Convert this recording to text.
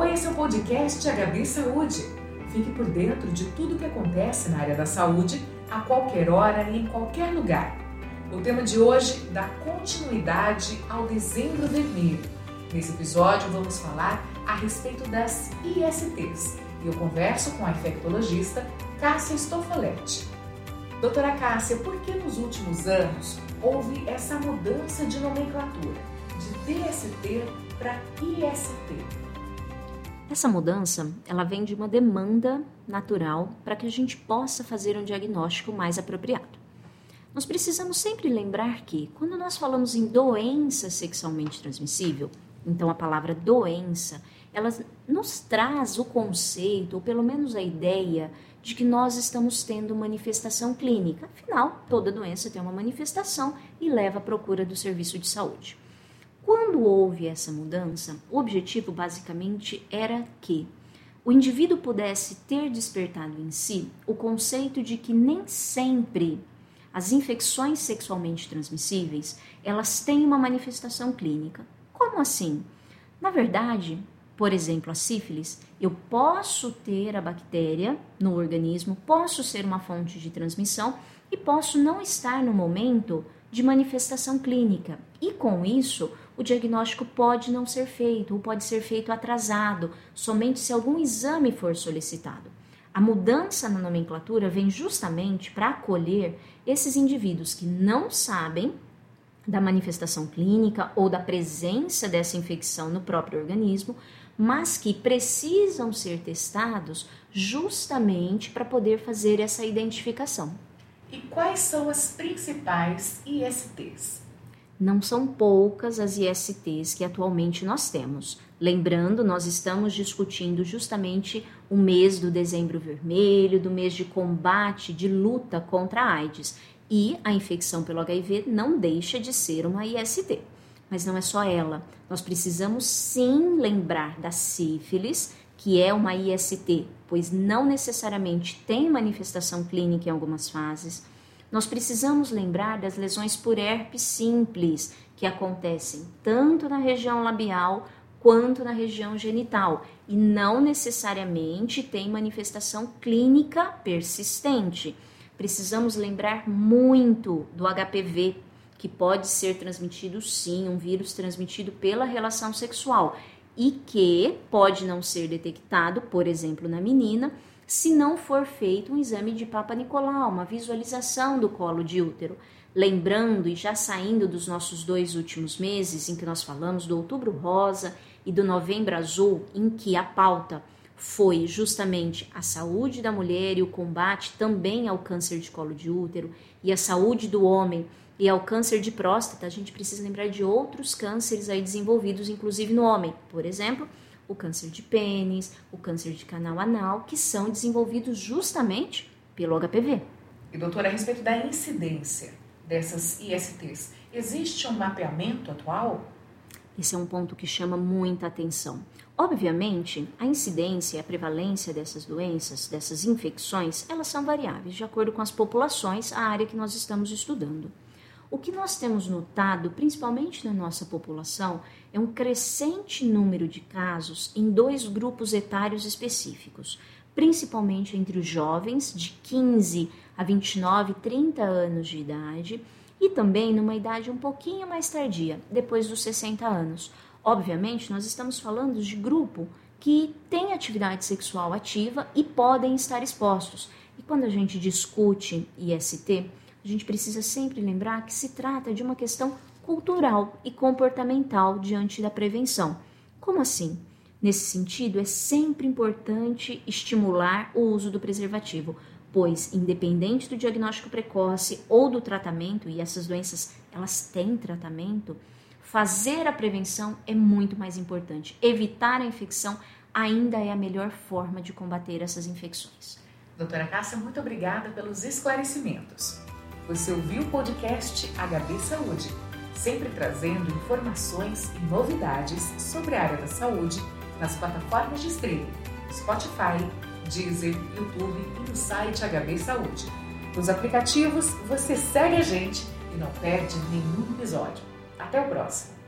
Alô, esse é o podcast HB Saúde. Fique por dentro de tudo que acontece na área da saúde a qualquer hora e em qualquer lugar. O tema de hoje dá continuidade ao Dezembro Vermelho. Nesse episódio vamos falar a respeito das ISTs e eu converso com a infectologista Cássia Stoffoletti. Doutora Cássia, por que nos últimos anos houve essa mudança de nomenclatura de DST para IST? Essa mudança, ela vem de uma demanda natural para que a gente possa fazer um diagnóstico mais apropriado. Nós precisamos sempre lembrar que, quando nós falamos em doença sexualmente transmissível, então a palavra doença, ela nos traz o conceito, ou pelo menos a ideia, de que nós estamos tendo manifestação clínica. Afinal, toda doença tem uma manifestação e leva à procura do serviço de saúde. Quando houve essa mudança, o objetivo basicamente era que o indivíduo pudesse ter despertado em si o conceito de que nem sempre as infecções sexualmente transmissíveis, elas têm uma manifestação clínica. Como assim? Na verdade, por exemplo, a sífilis, eu posso ter a bactéria no organismo, posso ser uma fonte de transmissão e posso não estar no momento de manifestação clínica. E com isso, o diagnóstico pode não ser feito ou pode ser feito atrasado, somente se algum exame for solicitado. A mudança na nomenclatura vem justamente para acolher esses indivíduos que não sabem da manifestação clínica ou da presença dessa infecção no próprio organismo, mas que precisam ser testados justamente para poder fazer essa identificação. E quais são as principais ISTs? Não são poucas as ISTs que atualmente nós temos. Lembrando, nós estamos discutindo justamente o mês do dezembro vermelho, do mês de combate, de luta contra a AIDS. E a infecção pelo HIV não deixa de ser uma IST. Mas não é só ela. Nós precisamos sim lembrar da sífilis, que é uma IST, pois não necessariamente tem manifestação clínica em algumas fases nós precisamos lembrar das lesões por herpes simples, que acontecem tanto na região labial quanto na região genital e não necessariamente tem manifestação clínica persistente. Precisamos lembrar muito do HPV, que pode ser transmitido sim, um vírus transmitido pela relação sexual e que pode não ser detectado, por exemplo, na menina, se não for feito um exame de Papa Nicolau, uma visualização do colo de útero. Lembrando e já saindo dos nossos dois últimos meses, em que nós falamos do Outubro Rosa e do Novembro Azul, em que a pauta foi justamente a saúde da mulher e o combate também ao câncer de colo de útero e a saúde do homem e ao câncer de próstata, a gente precisa lembrar de outros cânceres aí desenvolvidos, inclusive no homem. Por exemplo, o câncer de pênis, o câncer de canal anal, que são desenvolvidos justamente pelo HPV. E doutora, a respeito da incidência dessas ISTs, existe um mapeamento atual? Esse é um ponto que chama muita atenção. Obviamente, a incidência e a prevalência dessas doenças, dessas infecções, elas são variáveis de acordo com as populações, a área que nós estamos estudando. O que nós temos notado, principalmente na nossa população, é um crescente número de casos em dois grupos etários específicos, principalmente entre os jovens de 15 a 29, 30 anos de idade e também numa idade um pouquinho mais tardia, depois dos 60 anos. Obviamente, nós estamos falando de grupo que tem atividade sexual ativa e podem estar expostos. E quando a gente discute IST, a gente precisa sempre lembrar que se trata de uma questão cultural e comportamental diante da prevenção. Como assim? Nesse sentido, é sempre importante estimular o uso do preservativo, pois independente do diagnóstico precoce ou do tratamento, e essas doenças elas têm tratamento, fazer a prevenção é muito mais importante. Evitar a infecção ainda é a melhor forma de combater essas infecções. Doutora Cássia, muito obrigada pelos esclarecimentos. Você ouviu o podcast HB Saúde, sempre trazendo informações e novidades sobre a área da saúde nas plataformas de streaming Spotify, Deezer, YouTube e no site HB Saúde. Nos aplicativos, você segue a gente e não perde nenhum episódio. Até o próximo!